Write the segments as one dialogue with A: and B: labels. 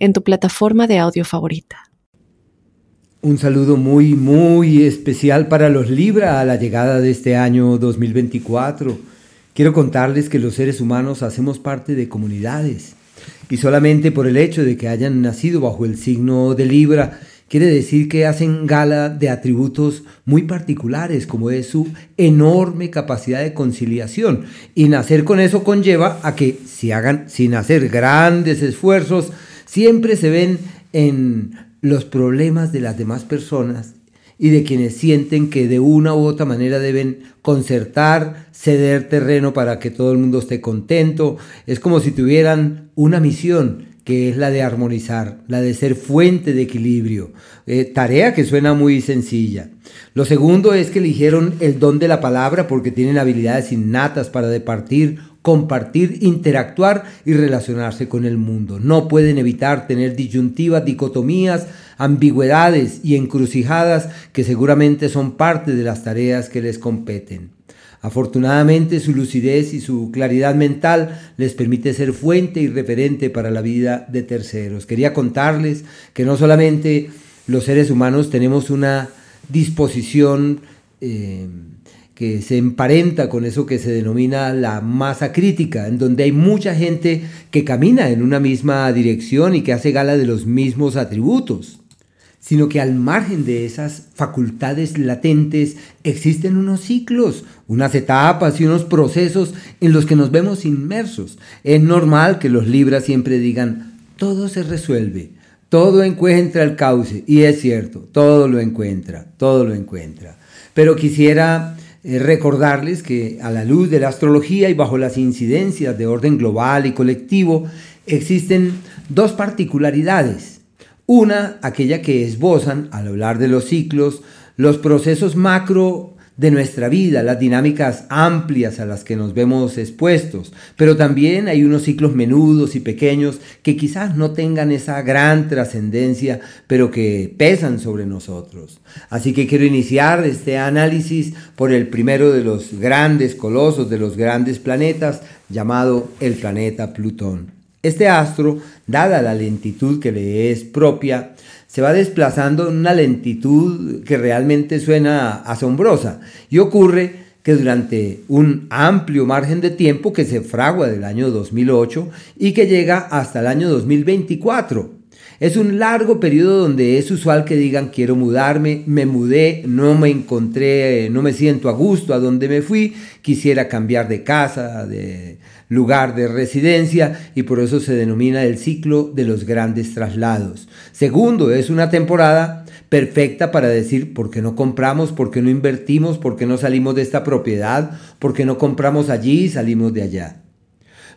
A: en tu plataforma de audio favorita.
B: Un saludo muy, muy especial para los Libra a la llegada de este año 2024. Quiero contarles que los seres humanos hacemos parte de comunidades y solamente por el hecho de que hayan nacido bajo el signo de Libra, quiere decir que hacen gala de atributos muy particulares, como es su enorme capacidad de conciliación. Y nacer con eso conlleva a que si hagan sin hacer grandes esfuerzos, siempre se ven en los problemas de las demás personas y de quienes sienten que de una u otra manera deben concertar, ceder terreno para que todo el mundo esté contento. Es como si tuvieran una misión que es la de armonizar, la de ser fuente de equilibrio. Eh, tarea que suena muy sencilla. Lo segundo es que eligieron el don de la palabra porque tienen habilidades innatas para departir compartir, interactuar y relacionarse con el mundo. No pueden evitar tener disyuntivas, dicotomías, ambigüedades y encrucijadas que seguramente son parte de las tareas que les competen. Afortunadamente su lucidez y su claridad mental les permite ser fuente y referente para la vida de terceros. Quería contarles que no solamente los seres humanos tenemos una disposición eh, que se emparenta con eso que se denomina la masa crítica, en donde hay mucha gente que camina en una misma dirección y que hace gala de los mismos atributos, sino que al margen de esas facultades latentes existen unos ciclos, unas etapas y unos procesos en los que nos vemos inmersos. Es normal que los libras siempre digan, todo se resuelve, todo encuentra el cauce, y es cierto, todo lo encuentra, todo lo encuentra. Pero quisiera recordarles que a la luz de la astrología y bajo las incidencias de orden global y colectivo existen dos particularidades. Una, aquella que esbozan, al hablar de los ciclos, los procesos macro de nuestra vida, las dinámicas amplias a las que nos vemos expuestos, pero también hay unos ciclos menudos y pequeños que quizás no tengan esa gran trascendencia, pero que pesan sobre nosotros. Así que quiero iniciar este análisis por el primero de los grandes colosos, de los grandes planetas, llamado el planeta Plutón. Este astro, dada la lentitud que le es propia, se va desplazando en una lentitud que realmente suena asombrosa y ocurre que durante un amplio margen de tiempo que se fragua del año 2008 y que llega hasta el año 2024. Es un largo periodo donde es usual que digan quiero mudarme, me mudé, no me encontré, no me siento a gusto a donde me fui, quisiera cambiar de casa, de lugar de residencia y por eso se denomina el ciclo de los grandes traslados. Segundo, es una temporada perfecta para decir por qué no compramos, por qué no invertimos, por qué no salimos de esta propiedad, por qué no compramos allí y salimos de allá.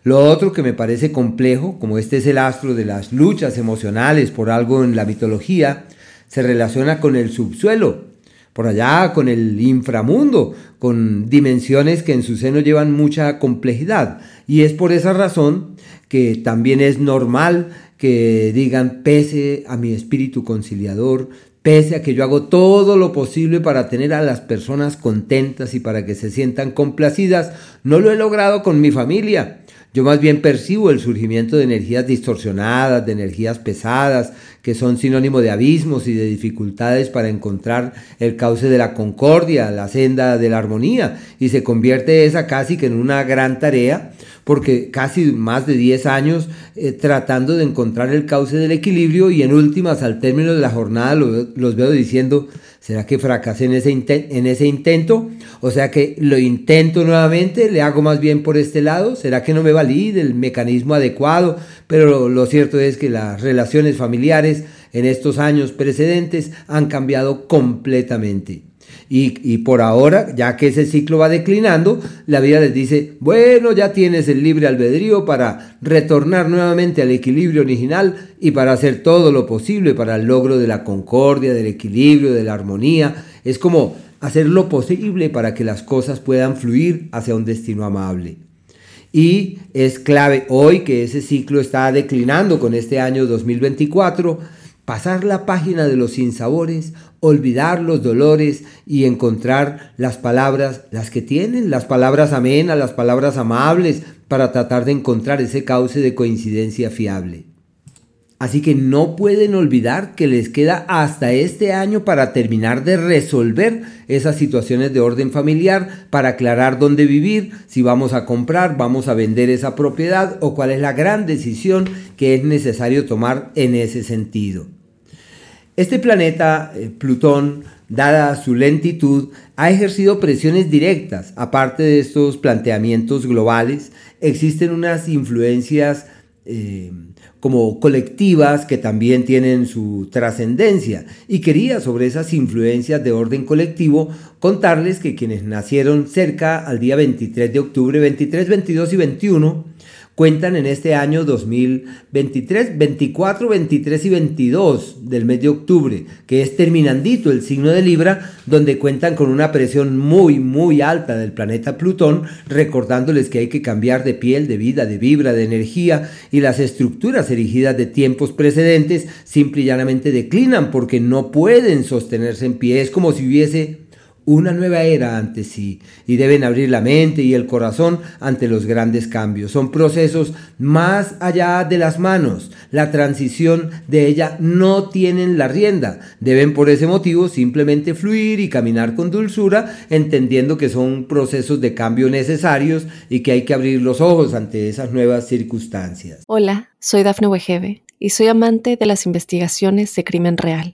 B: Lo otro que me parece complejo, como este es el astro de las luchas emocionales por algo en la mitología, se relaciona con el subsuelo, por allá con el inframundo, con dimensiones que en su seno llevan mucha complejidad. Y es por esa razón que también es normal que digan, pese a mi espíritu conciliador, pese a que yo hago todo lo posible para tener a las personas contentas y para que se sientan complacidas, no lo he logrado con mi familia. Yo más bien percibo el surgimiento de energías distorsionadas, de energías pesadas, que son sinónimo de abismos y de dificultades para encontrar el cauce de la concordia, la senda de la armonía, y se convierte esa casi que en una gran tarea, porque casi más de 10 años eh, tratando de encontrar el cauce del equilibrio y en últimas al término de la jornada los veo diciendo, ¿será que fracasé en ese, en ese intento? O sea que lo intento nuevamente, le hago más bien por este lado, ¿será que no me valí del mecanismo adecuado? Pero lo cierto es que las relaciones familiares en estos años precedentes han cambiado completamente. Y, por ahora, ya que ese ciclo va declinando, la vida les dice, bueno, ya tienes el libre albedrío para retornar nuevamente al equilibrio original y para hacer todo lo posible para el logro de la concordia, del equilibrio, de la armonía. Es como hacer lo posible para que las cosas puedan fluir hacia un destino amable. Y es clave hoy que ese ciclo está declinando con este año 2024 pasar la página de los sinsabores, olvidar los dolores y encontrar las palabras, las que tienen, las palabras amenas, las palabras amables, para tratar de encontrar ese cauce de coincidencia fiable. Así que no pueden olvidar que les queda hasta este año para terminar de resolver esas situaciones de orden familiar, para aclarar dónde vivir, si vamos a comprar, vamos a vender esa propiedad o cuál es la gran decisión que es necesario tomar en ese sentido. Este planeta, eh, Plutón, dada su lentitud, ha ejercido presiones directas. Aparte de estos planteamientos globales, existen unas influencias eh, como colectivas que también tienen su trascendencia. Y quería sobre esas influencias de orden colectivo contarles que quienes nacieron cerca al día 23 de octubre, 23, 22 y 21, cuentan en este año 2023, 24, 23 y 22 del mes de octubre, que es terminandito el signo de Libra, donde cuentan con una presión muy, muy alta del planeta Plutón, recordándoles que hay que cambiar de piel, de vida, de vibra, de energía, y las estructuras erigidas de tiempos precedentes simple y llanamente declinan porque no pueden sostenerse en pie. Es como si hubiese una nueva era ante sí y deben abrir la mente y el corazón ante los grandes cambios. Son procesos más allá de las manos. La transición de ella no tienen la rienda. Deben por ese motivo simplemente fluir y caminar con dulzura, entendiendo que son procesos de cambio necesarios y que hay que abrir los ojos ante esas nuevas circunstancias.
A: Hola, soy Dafne Wegebe y soy amante de las investigaciones de crimen real.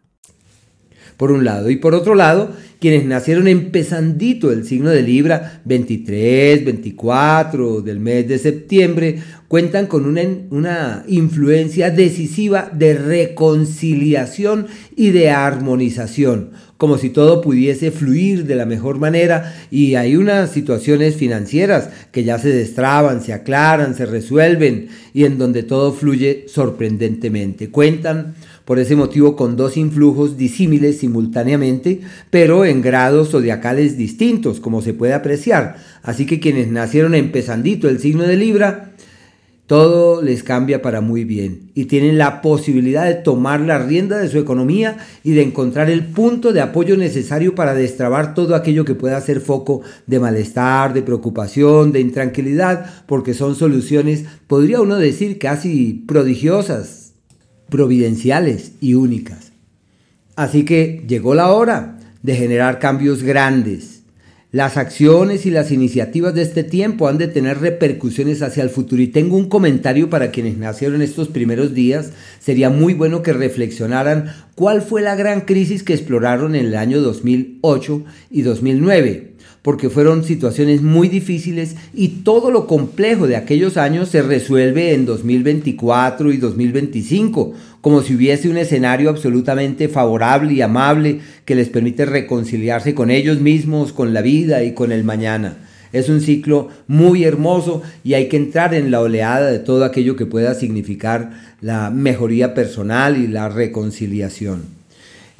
B: por un lado. Y por otro lado, quienes nacieron empezandito el signo de Libra, 23, 24 del mes de septiembre, cuentan con una, una influencia decisiva de reconciliación y de armonización como si todo pudiese fluir de la mejor manera y hay unas situaciones financieras que ya se destraban, se aclaran, se resuelven y en donde todo fluye sorprendentemente. Cuentan por ese motivo con dos influjos disímiles simultáneamente, pero en grados zodiacales distintos, como se puede apreciar. Así que quienes nacieron empezandito el signo de Libra, todo les cambia para muy bien y tienen la posibilidad de tomar la rienda de su economía y de encontrar el punto de apoyo necesario para destrabar todo aquello que pueda ser foco de malestar, de preocupación, de intranquilidad, porque son soluciones, podría uno decir, casi prodigiosas, providenciales y únicas. Así que llegó la hora de generar cambios grandes. Las acciones y las iniciativas de este tiempo han de tener repercusiones hacia el futuro y tengo un comentario para quienes nacieron estos primeros días. Sería muy bueno que reflexionaran cuál fue la gran crisis que exploraron en el año 2008 y 2009 porque fueron situaciones muy difíciles y todo lo complejo de aquellos años se resuelve en 2024 y 2025, como si hubiese un escenario absolutamente favorable y amable que les permite reconciliarse con ellos mismos, con la vida y con el mañana. Es un ciclo muy hermoso y hay que entrar en la oleada de todo aquello que pueda significar la mejoría personal y la reconciliación.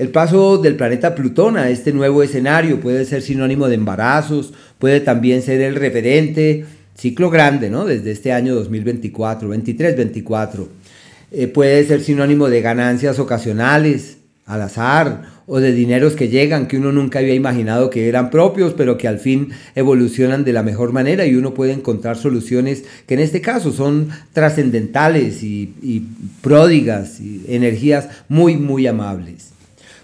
B: El paso del planeta Plutón a este nuevo escenario puede ser sinónimo de embarazos, puede también ser el referente, ciclo grande, ¿no? Desde este año 2024, 23-24. Eh, puede ser sinónimo de ganancias ocasionales, al azar, o de dineros que llegan que uno nunca había imaginado que eran propios, pero que al fin evolucionan de la mejor manera y uno puede encontrar soluciones que en este caso son trascendentales y, y pródigas, y energías muy, muy amables.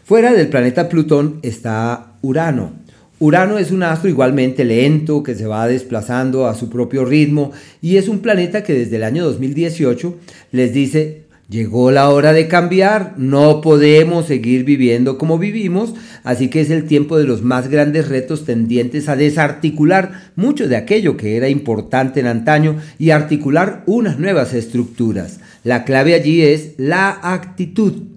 B: Fuera del planeta Plutón está Urano. Urano es un astro igualmente lento que se va desplazando a su propio ritmo y es un planeta que desde el año 2018 les dice, llegó la hora de cambiar, no podemos seguir viviendo como vivimos, así que es el tiempo de los más grandes retos tendientes a desarticular mucho de aquello que era importante en antaño y articular unas nuevas estructuras. La clave allí es la actitud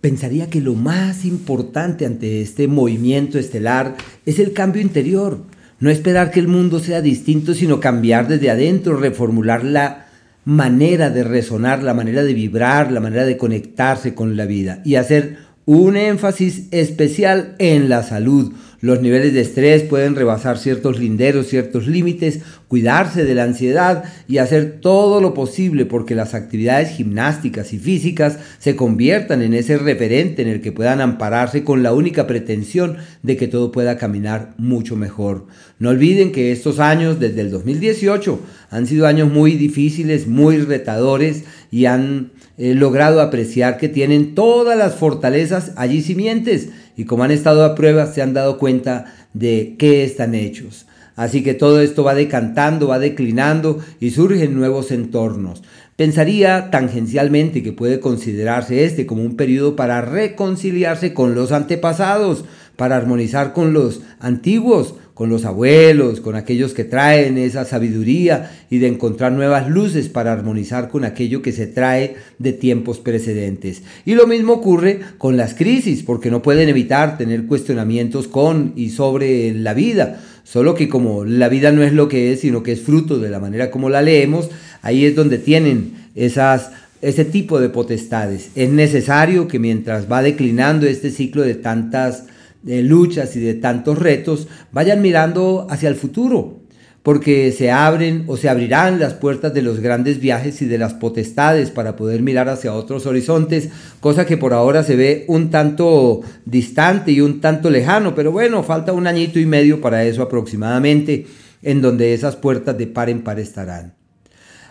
B: pensaría que lo más importante ante este movimiento estelar es el cambio interior. No esperar que el mundo sea distinto, sino cambiar desde adentro, reformular la manera de resonar, la manera de vibrar, la manera de conectarse con la vida y hacer un énfasis especial en la salud, los niveles de estrés pueden rebasar ciertos linderos, ciertos límites, cuidarse de la ansiedad y hacer todo lo posible porque las actividades gimnásticas y físicas se conviertan en ese referente en el que puedan ampararse con la única pretensión de que todo pueda caminar mucho mejor. No olviden que estos años, desde el 2018, han sido años muy difíciles, muy retadores y han eh, logrado apreciar que tienen todas las fortalezas allí simientes y como han estado a prueba se han dado cuenta de qué están hechos. Así que todo esto va decantando, va declinando y surgen nuevos entornos. Pensaría tangencialmente que puede considerarse este como un periodo para reconciliarse con los antepasados, para armonizar con los antiguos, con los abuelos, con aquellos que traen esa sabiduría y de encontrar nuevas luces para armonizar con aquello que se trae de tiempos precedentes. Y lo mismo ocurre con las crisis, porque no pueden evitar tener cuestionamientos con y sobre la vida. Solo que como la vida no es lo que es, sino que es fruto de la manera como la leemos, ahí es donde tienen esas ese tipo de potestades. Es necesario que mientras va declinando este ciclo de tantas de luchas y de tantos retos, vayan mirando hacia el futuro, porque se abren o se abrirán las puertas de los grandes viajes y de las potestades para poder mirar hacia otros horizontes, cosa que por ahora se ve un tanto distante y un tanto lejano, pero bueno, falta un añito y medio para eso aproximadamente, en donde esas puertas de par en par estarán.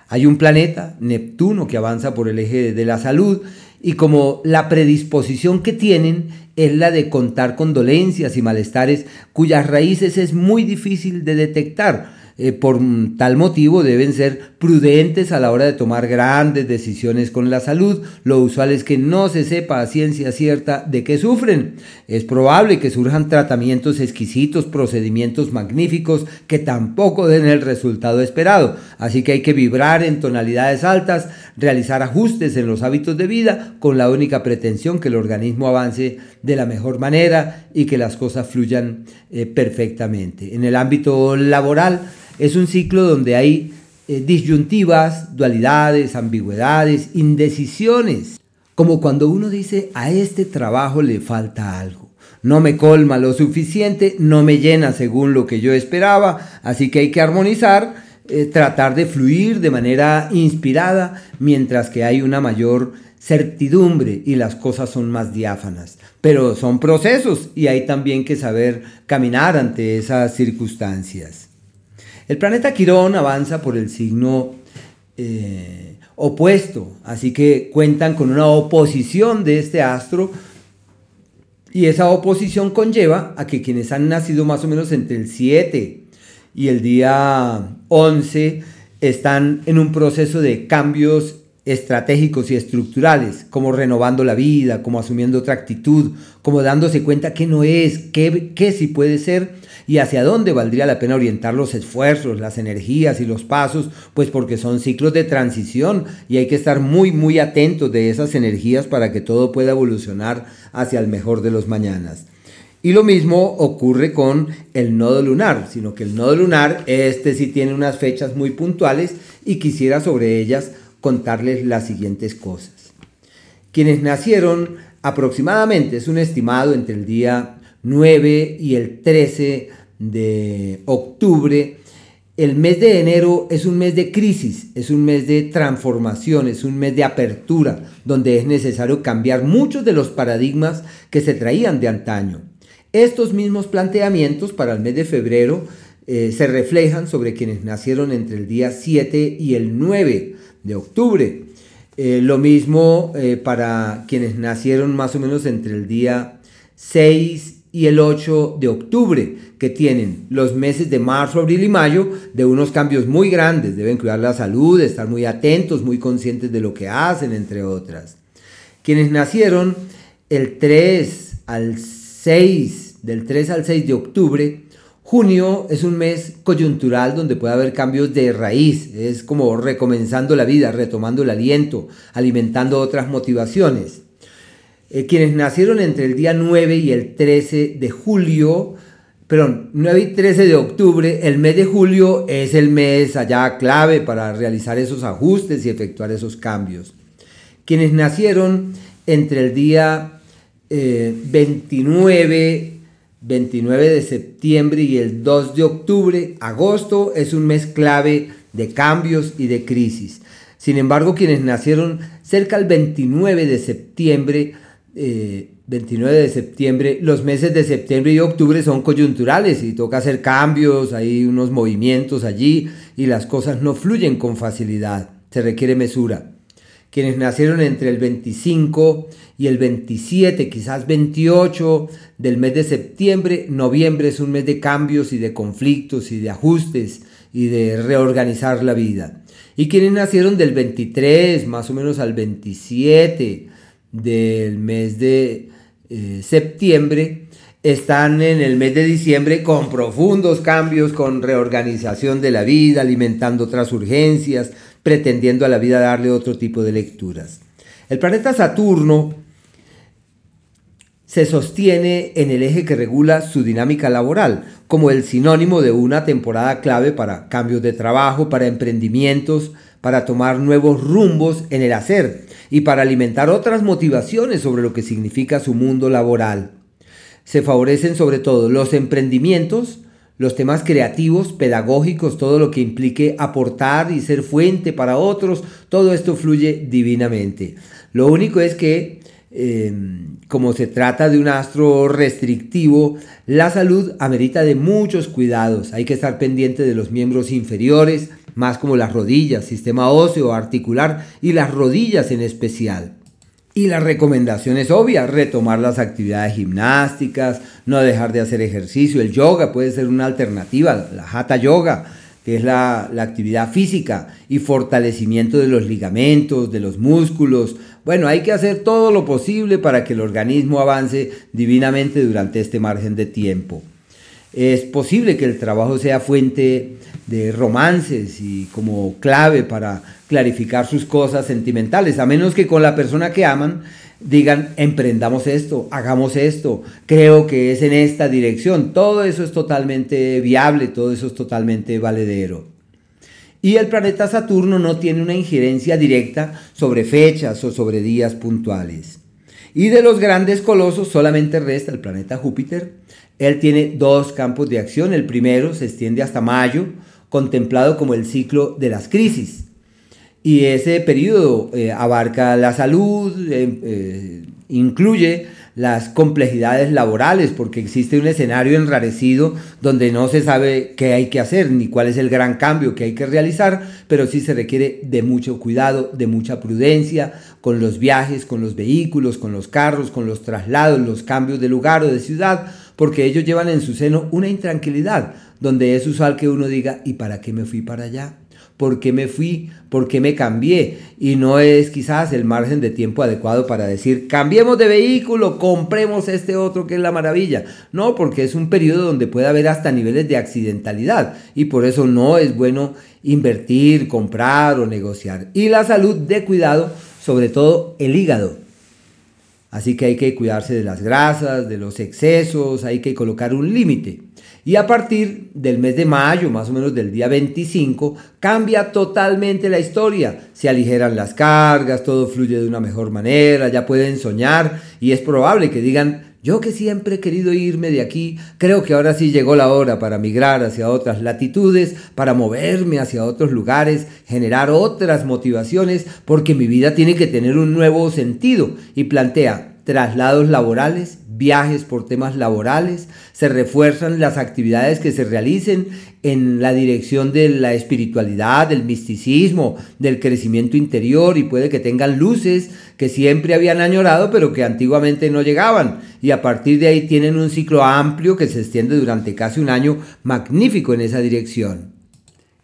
B: Hay un planeta, Neptuno, que avanza por el eje de la salud y como la predisposición que tienen es la de contar con dolencias y malestares cuyas raíces es muy difícil de detectar eh, por tal motivo deben ser prudentes a la hora de tomar grandes decisiones con la salud. Lo usual es que no se sepa a ciencia cierta de qué sufren. Es probable que surjan tratamientos exquisitos, procedimientos magníficos que tampoco den el resultado esperado. Así que hay que vibrar en tonalidades altas, realizar ajustes en los hábitos de vida con la única pretensión que el organismo avance de la mejor manera y que las cosas fluyan eh, perfectamente. En el ámbito laboral, es un ciclo donde hay eh, disyuntivas, dualidades, ambigüedades, indecisiones. Como cuando uno dice, a este trabajo le falta algo. No me colma lo suficiente, no me llena según lo que yo esperaba, así que hay que armonizar, eh, tratar de fluir de manera inspirada, mientras que hay una mayor certidumbre y las cosas son más diáfanas. Pero son procesos y hay también que saber caminar ante esas circunstancias. El planeta Quirón avanza por el signo eh, opuesto, así que cuentan con una oposición de este astro y esa oposición conlleva a que quienes han nacido más o menos entre el 7 y el día 11 están en un proceso de cambios estratégicos y estructurales, como renovando la vida, como asumiendo otra actitud, como dándose cuenta que no es, que sí puede ser y hacia dónde valdría la pena orientar los esfuerzos, las energías y los pasos, pues porque son ciclos de transición y hay que estar muy muy atentos de esas energías para que todo pueda evolucionar hacia el mejor de los mañanas. Y lo mismo ocurre con el nodo lunar, sino que el nodo lunar, este sí tiene unas fechas muy puntuales y quisiera sobre ellas contarles las siguientes cosas. Quienes nacieron aproximadamente, es un estimado entre el día 9 y el 13 de octubre. El mes de enero es un mes de crisis, es un mes de transformación, es un mes de apertura, donde es necesario cambiar muchos de los paradigmas que se traían de antaño. Estos mismos planteamientos para el mes de febrero eh, se reflejan sobre quienes nacieron entre el día 7 y el 9 de octubre. Eh, lo mismo eh, para quienes nacieron más o menos entre el día 6 y el 8 de octubre, que tienen los meses de marzo, abril y mayo de unos cambios muy grandes. Deben cuidar la salud, estar muy atentos, muy conscientes de lo que hacen, entre otras. Quienes nacieron el 3 al 6, del 3 al 6 de octubre, junio es un mes coyuntural donde puede haber cambios de raíz, es como recomenzando la vida, retomando el aliento, alimentando otras motivaciones. Eh, quienes nacieron entre el día 9 y el 13 de julio, perdón, 9 y 13 de octubre, el mes de julio es el mes allá clave para realizar esos ajustes y efectuar esos cambios. Quienes nacieron entre el día 29, eh, 29 de septiembre y el 2 de octubre, agosto es un mes clave de cambios y de crisis. Sin embargo, quienes nacieron cerca del 29 de septiembre, 29 eh, de septiembre, los meses de septiembre y octubre son coyunturales y toca hacer cambios, hay unos movimientos allí y las cosas no fluyen con facilidad, se requiere mesura. Quienes nacieron entre el 25 y el 27, quizás 28 del mes de septiembre, noviembre es un mes de cambios y de conflictos y de ajustes y de reorganizar la vida. Y quienes nacieron del 23 más o menos al 27 del mes de eh, septiembre están en el mes de diciembre con profundos cambios, con reorganización de la vida, alimentando otras urgencias, pretendiendo a la vida darle otro tipo de lecturas. El planeta Saturno se sostiene en el eje que regula su dinámica laboral, como el sinónimo de una temporada clave para cambios de trabajo, para emprendimientos, para tomar nuevos rumbos en el hacer y para alimentar otras motivaciones sobre lo que significa su mundo laboral. Se favorecen sobre todo los emprendimientos, los temas creativos, pedagógicos, todo lo que implique aportar y ser fuente para otros, todo esto fluye divinamente. Lo único es que, em, como se trata de un astro restrictivo, la salud amerita de muchos cuidados. Hay que estar pendiente de los miembros inferiores, más como las rodillas, sistema óseo, articular y las rodillas en especial. Y la recomendación es obvia, retomar las actividades gimnásticas, no dejar de hacer ejercicio. El yoga puede ser una alternativa, la hatha yoga, que es la, la, actividad física y fortalecimiento de los ligamentos, de los músculos. Bueno, hay que hacer todo lo posible para que el organismo avance divinamente durante este margen de tiempo. Es posible que el trabajo sea fuente de romances y como clave para clarificar sus cosas sentimentales, a menos que con la persona que aman digan, emprendamos esto, hagamos esto, creo que es en esta dirección. Todo eso es totalmente viable, todo eso es totalmente valedero. Y el planeta Saturno no tiene una injerencia directa sobre fechas o sobre días puntuales. Y de los grandes colosos solamente resta el planeta Júpiter. Él tiene dos campos de acción. El primero se extiende hasta mayo, contemplado como el ciclo de las crisis. Y ese periodo eh, abarca la salud, eh, eh, incluye las complejidades laborales, porque existe un escenario enrarecido donde no se sabe qué hay que hacer ni cuál es el gran cambio que hay que realizar, pero sí se requiere de mucho cuidado, de mucha prudencia con los viajes, con los vehículos, con los carros, con los traslados, los cambios de lugar o de ciudad, porque ellos llevan en su seno una intranquilidad, donde es usual que uno diga, ¿y para qué me fui para allá? ¿Por qué me fui? ¿Por qué me cambié? Y no es quizás el margen de tiempo adecuado para decir, cambiemos de vehículo, compremos este otro que es la maravilla. No, porque es un periodo donde puede haber hasta niveles de accidentalidad y por eso no es bueno invertir, comprar o negociar. Y la salud de cuidado, sobre todo el hígado. Así que hay que cuidarse de las grasas, de los excesos, hay que colocar un límite. Y a partir del mes de mayo, más o menos del día 25, cambia totalmente la historia. Se aligeran las cargas, todo fluye de una mejor manera, ya pueden soñar y es probable que digan, yo que siempre he querido irme de aquí, creo que ahora sí llegó la hora para migrar hacia otras latitudes, para moverme hacia otros lugares, generar otras motivaciones, porque mi vida tiene que tener un nuevo sentido. Y plantea, traslados laborales, viajes por temas laborales, se refuerzan las actividades que se realicen en la dirección de la espiritualidad, del misticismo, del crecimiento interior y puede que tengan luces que siempre habían añorado pero que antiguamente no llegaban y a partir de ahí tienen un ciclo amplio que se extiende durante casi un año magnífico en esa dirección.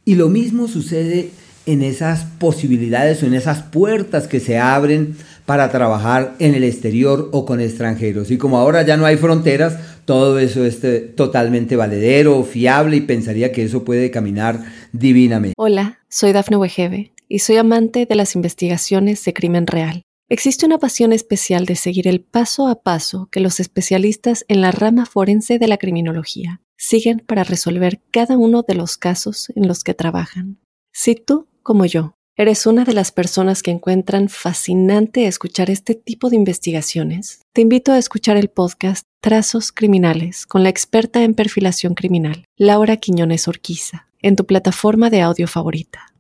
B: Y lo mismo sucede en esas posibilidades o en esas puertas que se abren para trabajar en el exterior o con extranjeros. Y como ahora ya no hay fronteras, todo eso es eh, totalmente valedero, fiable y pensaría que eso puede caminar divinamente.
A: Hola, soy Dafne Wegebe y soy amante de las investigaciones de crimen real. Existe una pasión especial de seguir el paso a paso que los especialistas en la rama forense de la criminología siguen para resolver cada uno de los casos en los que trabajan. Si tú, como yo, ¿Eres una de las personas que encuentran fascinante escuchar este tipo de investigaciones? Te invito a escuchar el podcast Trazos Criminales con la experta en perfilación criminal, Laura Quiñones Orquiza, en tu plataforma de audio favorita.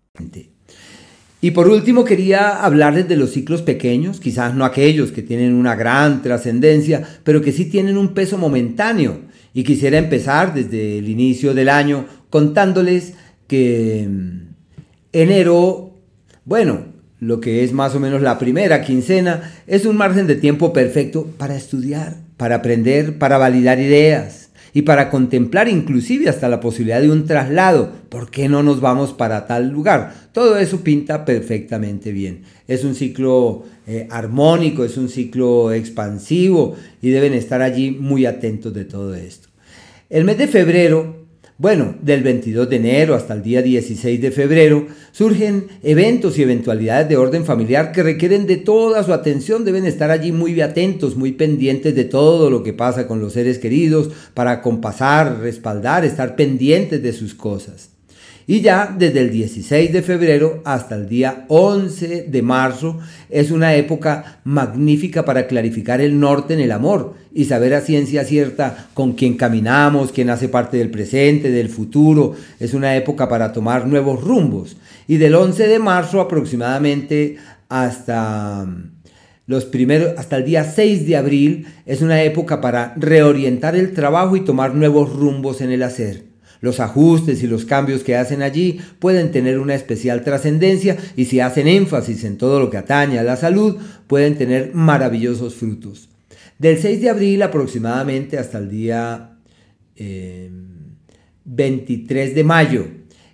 B: Y por último quería hablarles de los ciclos pequeños, quizás no aquellos que tienen una gran trascendencia, pero que sí tienen un peso momentáneo. Y quisiera empezar desde el inicio del año contándoles que mm, enero bueno, lo que es más o menos la primera quincena es un margen de tiempo perfecto para estudiar, para aprender, para validar ideas y para contemplar inclusive hasta la posibilidad de un traslado. ¿Por qué no nos vamos para tal lugar? Todo eso pinta perfectamente bien. Es un ciclo eh, armónico, es un ciclo expansivo y deben estar allí muy atentos de todo esto. El mes de febrero bueno, del 22 de enero hasta el día 16 de febrero surgen eventos y eventualidades de orden familiar que requieren de toda su atención. Deben estar allí muy atentos, muy pendientes de todo lo que pasa con los seres queridos para compasar, respaldar, estar pendientes de sus cosas. Y ya desde el 16 de febrero hasta el día 11 de marzo es una época magnífica para clarificar el norte en el amor y saber a ciencia cierta con quién caminamos, quién hace parte del presente, del futuro. Es una época para tomar nuevos rumbos. Y del 11 de marzo aproximadamente hasta los primeros hasta el día 6 de abril es una época para reorientar el trabajo y tomar nuevos rumbos en el hacer. Los ajustes y los cambios que hacen allí pueden tener una especial trascendencia y si hacen énfasis en todo lo que atañe a la salud, pueden tener maravillosos frutos. Del 6 de abril aproximadamente hasta el día 23 eh, de mayo.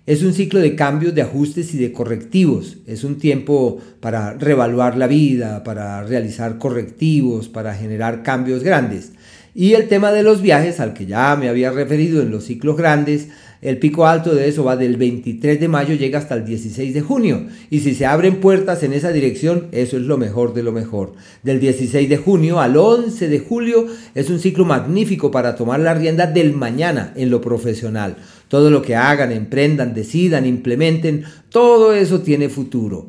B: Es un ciclo de cambios, de ajustes y de correctivos. Es un tiempo para revaluar la vida, para realizar correctivos, para generar cambios grandes. Y el tema de los viajes, al que ya me había referido en los ciclos grandes, el pico alto de eso va del 23 de mayo, llega hasta el 16 de junio. Y si se abren puertas en esa dirección, eso es lo mejor de lo mejor. Del 16 de junio al 11 de julio es un ciclo magnífico para tomar la rienda del mañana en lo profesional. Todo lo que hagan, emprendan, decidan, implementen, todo eso tiene futuro.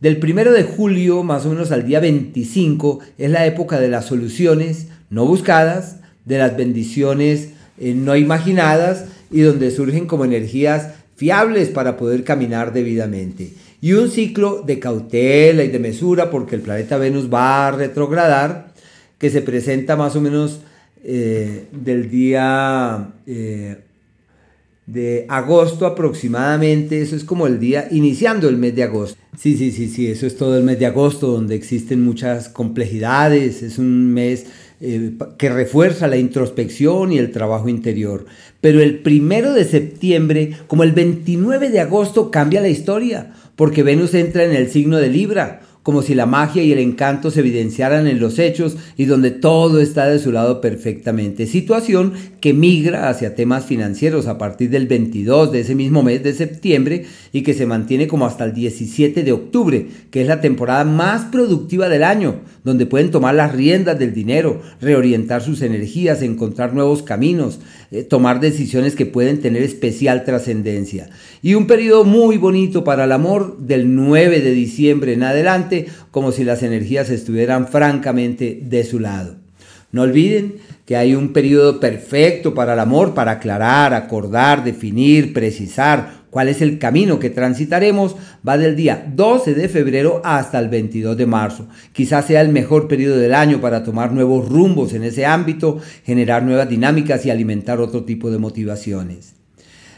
B: Del 1 de julio, más o menos al día 25, es la época de las soluciones, no buscadas, de las bendiciones eh, no imaginadas y donde surgen como energías fiables para poder caminar debidamente. Y un ciclo de cautela y de mesura porque el planeta Venus va a retrogradar, que se presenta más o menos eh, del día eh, de agosto aproximadamente, eso es como el día iniciando el mes de agosto. Sí, sí, sí, sí, eso es todo el mes de agosto donde existen muchas complejidades, es un mes eh, que refuerza la introspección y el trabajo interior. Pero el primero de septiembre, como el 29 de agosto, cambia la historia, porque Venus entra en el signo de Libra, como si la magia y el encanto se evidenciaran en los hechos y donde todo está de su lado perfectamente. Situación que migra hacia temas financieros a partir del 22 de ese mismo mes de septiembre y que se mantiene como hasta el 17 de octubre, que es la temporada más productiva del año, donde pueden tomar las riendas del dinero, reorientar sus energías, encontrar nuevos caminos, eh, tomar decisiones que pueden tener especial trascendencia. Y un periodo muy bonito para el amor del 9 de diciembre en adelante, como si las energías estuvieran francamente de su lado. No olviden que hay un periodo perfecto para el amor, para aclarar, acordar, definir, precisar, ¿Cuál es el camino que transitaremos? Va del día 12 de febrero hasta el 22 de marzo. Quizás sea el mejor periodo del año para tomar nuevos rumbos en ese ámbito, generar nuevas dinámicas y alimentar otro tipo de motivaciones.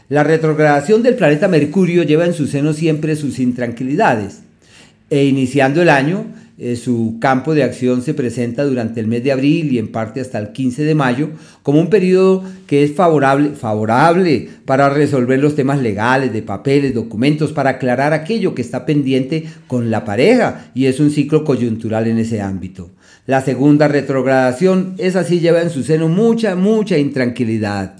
B: La retrogradación del planeta Mercurio lleva en su seno siempre sus intranquilidades. E iniciando el año, eh, su campo de acción se presenta durante el mes de abril y en parte hasta el 15 de mayo como un periodo que es favorable, favorable para resolver los temas legales, de papeles, documentos, para aclarar aquello que está pendiente con la pareja y es un ciclo coyuntural en ese ámbito. La segunda retrogradación es así lleva en su seno mucha, mucha intranquilidad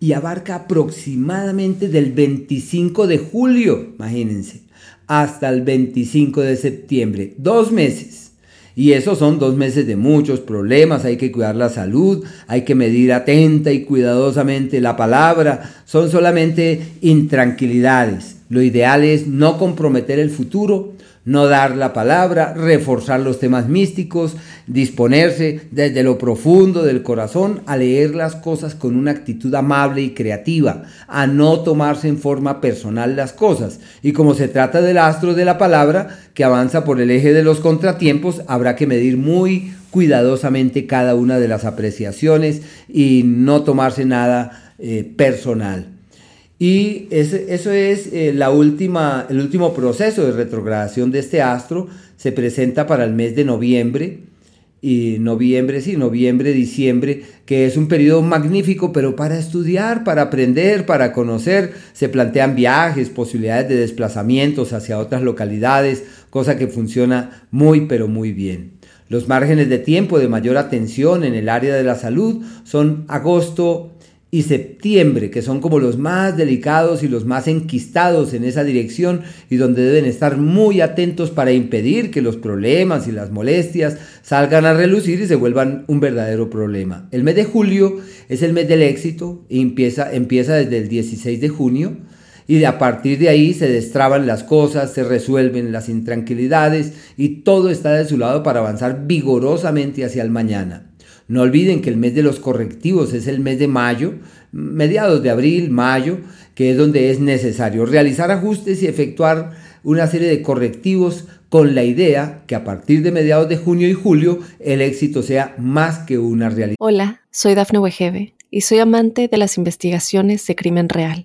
B: y abarca aproximadamente del 25 de julio, imagínense hasta el 25 de septiembre. Dos meses. Y esos son dos meses de muchos problemas, hay que cuidar la salud, hay que medir atenta y cuidadosamente la palabra, son solamente intranquilidades. Lo ideal es no comprometer el futuro, no dar la palabra, reforzar los temas místicos, disponerse desde lo profundo del corazón a leer las cosas con una actitud amable y creativa, a no tomarse en forma personal las cosas. Y como se trata del astro de la palabra, que avanza por el eje de los contratiempos, habrá que medir muy cuidadosamente cada una de las apreciaciones y no tomarse nada eh, personal. Y eso es eh, la última, el último proceso de retrogradación de este astro. Se presenta para el mes de noviembre. Y noviembre, sí, noviembre, diciembre, que es un periodo magnífico, pero para estudiar, para aprender, para conocer, se plantean viajes, posibilidades de desplazamientos hacia otras localidades, cosa que funciona muy, pero muy bien. Los márgenes de tiempo de mayor atención en el área de la salud son agosto, y septiembre, que son como los más delicados y los más enquistados en esa dirección y donde deben estar muy atentos para impedir que los problemas y las molestias salgan a relucir y se vuelvan un verdadero problema. El mes de julio es el mes del éxito y empieza, empieza desde el 16 de junio y a partir de ahí se destraban las cosas, se resuelven las intranquilidades y todo está de su lado para avanzar vigorosamente hacia el mañana. No olviden que el mes de los correctivos es el mes de mayo, mediados de abril, mayo, que es donde es necesario realizar ajustes y efectuar una serie de correctivos con la idea que a partir de mediados de junio y julio el éxito sea más que una realidad.
A: Hola, soy Dafne Wegebe y soy amante de las investigaciones de crimen real.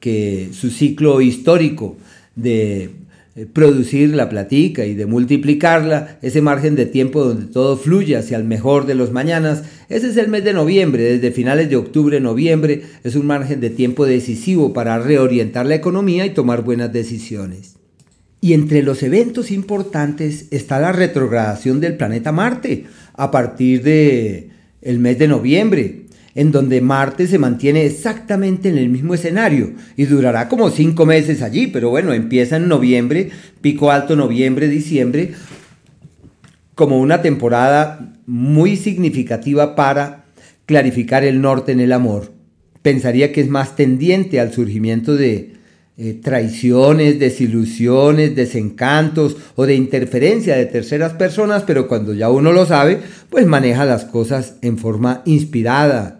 B: que su ciclo histórico de eh, producir la platica y de multiplicarla, ese margen de tiempo donde todo fluye hacia el mejor de los mañanas, ese es el mes de noviembre, desde finales de octubre, noviembre, es un margen de tiempo decisivo para reorientar la economía y tomar buenas decisiones. Y entre los eventos importantes está la retrogradación del planeta Marte a partir de el mes de noviembre en donde Marte se mantiene exactamente en el mismo escenario y durará como cinco meses allí, pero bueno, empieza en noviembre, pico alto noviembre, diciembre, como una temporada muy significativa para clarificar el norte en el amor. Pensaría que es más tendiente al surgimiento de eh, traiciones, desilusiones, desencantos o de interferencia de terceras personas, pero cuando ya uno lo sabe, pues maneja las cosas en forma inspirada,